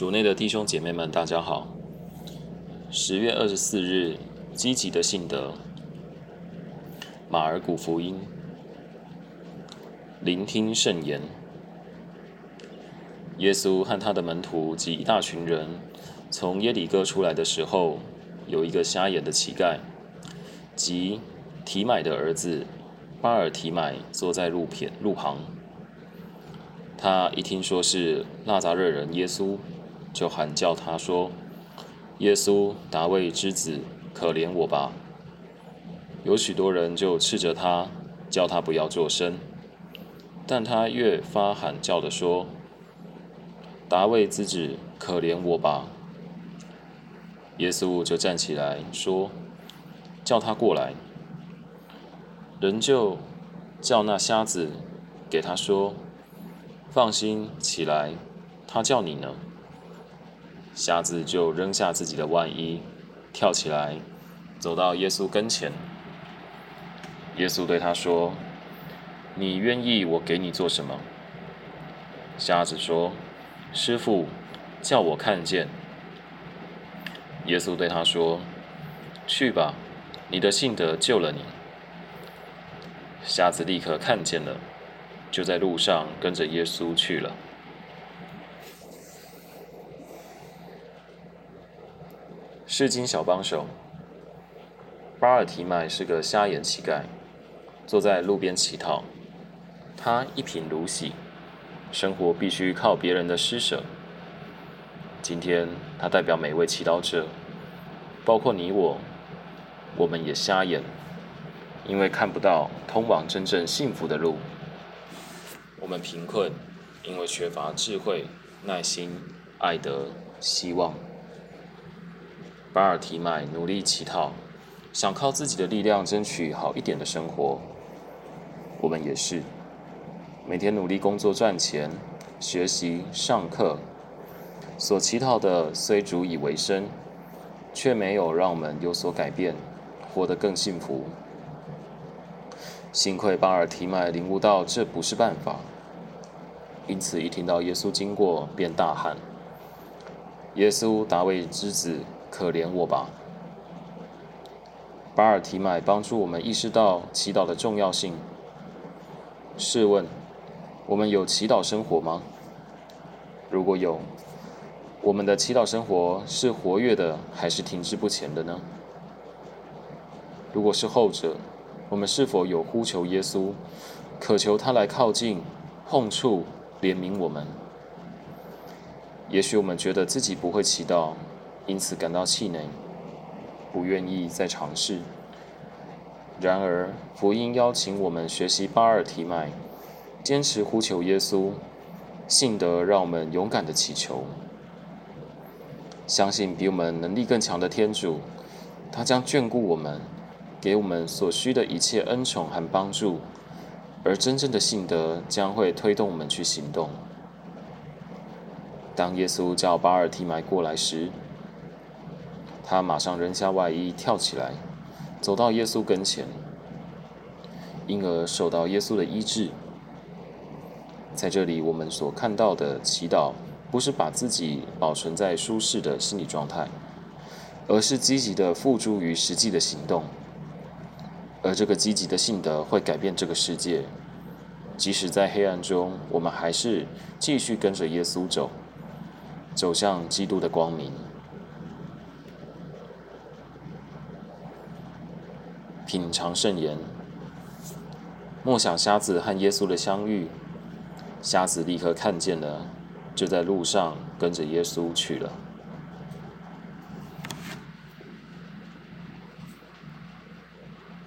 主内的弟兄姐妹们，大家好。十月二十四日，积极的信德，马尔谷福音，聆听圣言。耶稣和他的门徒及一大群人从耶里哥出来的时候，有一个瞎眼的乞丐，即提买的儿子巴尔提买，坐在路片路旁。他一听说是纳扎勒人耶稣，就喊叫他说：“耶稣，达卫之子，可怜我吧！”有许多人就斥责他，叫他不要作声。但他越发喊叫的说：“达卫之子，可怜我吧！”耶稣就站起来说：“叫他过来。”人就叫那瞎子给他说。放心起来，他叫你呢。瞎子就扔下自己的外衣，跳起来，走到耶稣跟前。耶稣对他说：“你愿意我给你做什么？”瞎子说：“师傅，叫我看见。”耶稣对他说：“去吧，你的信德救了你。”瞎子立刻看见了。就在路上跟着耶稣去了。世经小帮手巴尔提麦是个瞎眼乞丐，坐在路边乞讨。他一贫如洗，生活必须靠别人的施舍。今天他代表每位祈祷者，包括你我，我们也瞎眼，因为看不到通往真正幸福的路。我们贫困，因为缺乏智慧、耐心、爱德、希望。巴尔提麦努力乞讨，想靠自己的力量争取好一点的生活。我们也是，每天努力工作赚钱、学习、上课，所乞讨的虽足以为生，却没有让我们有所改变，活得更幸福。幸亏巴尔提麦领悟到这不是办法。因此，一听到耶稣经过，便大喊：“耶稣，大卫之子，可怜我吧！”巴尔提买帮助我们意识到祈祷的重要性。试问，我们有祈祷生活吗？如果有，我们的祈祷生活是活跃的，还是停滞不前的呢？如果是后者，我们是否有呼求耶稣，渴求他来靠近、碰触？怜悯我们。也许我们觉得自己不会祈祷，因此感到气馁，不愿意再尝试。然而，福音邀请我们学习巴尔提麦，坚持呼求耶稣，信德让我们勇敢的祈求，相信比我们能力更强的天主，他将眷顾我们，给我们所需的一切恩宠和帮助。而真正的信德将会推动我们去行动。当耶稣叫巴尔提麦过来时，他马上扔下外衣，跳起来，走到耶稣跟前，因而受到耶稣的医治。在这里，我们所看到的祈祷，不是把自己保存在舒适的心理状态，而是积极的付诸于实际的行动。而这个积极的信德会改变这个世界，即使在黑暗中，我们还是继续跟着耶稣走，走向基督的光明。品尝圣言，默想瞎子和耶稣的相遇，瞎子立刻看见了，就在路上跟着耶稣去了。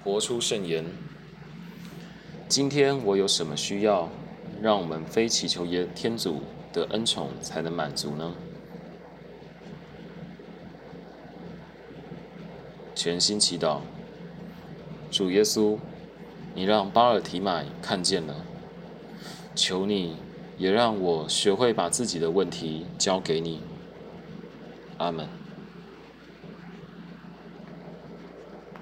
活出圣言。今天我有什么需要，让我们非祈求耶天主的恩宠才能满足呢？全心祈祷，主耶稣，你让巴尔提买看见了，求你也让我学会把自己的问题交给你。阿门。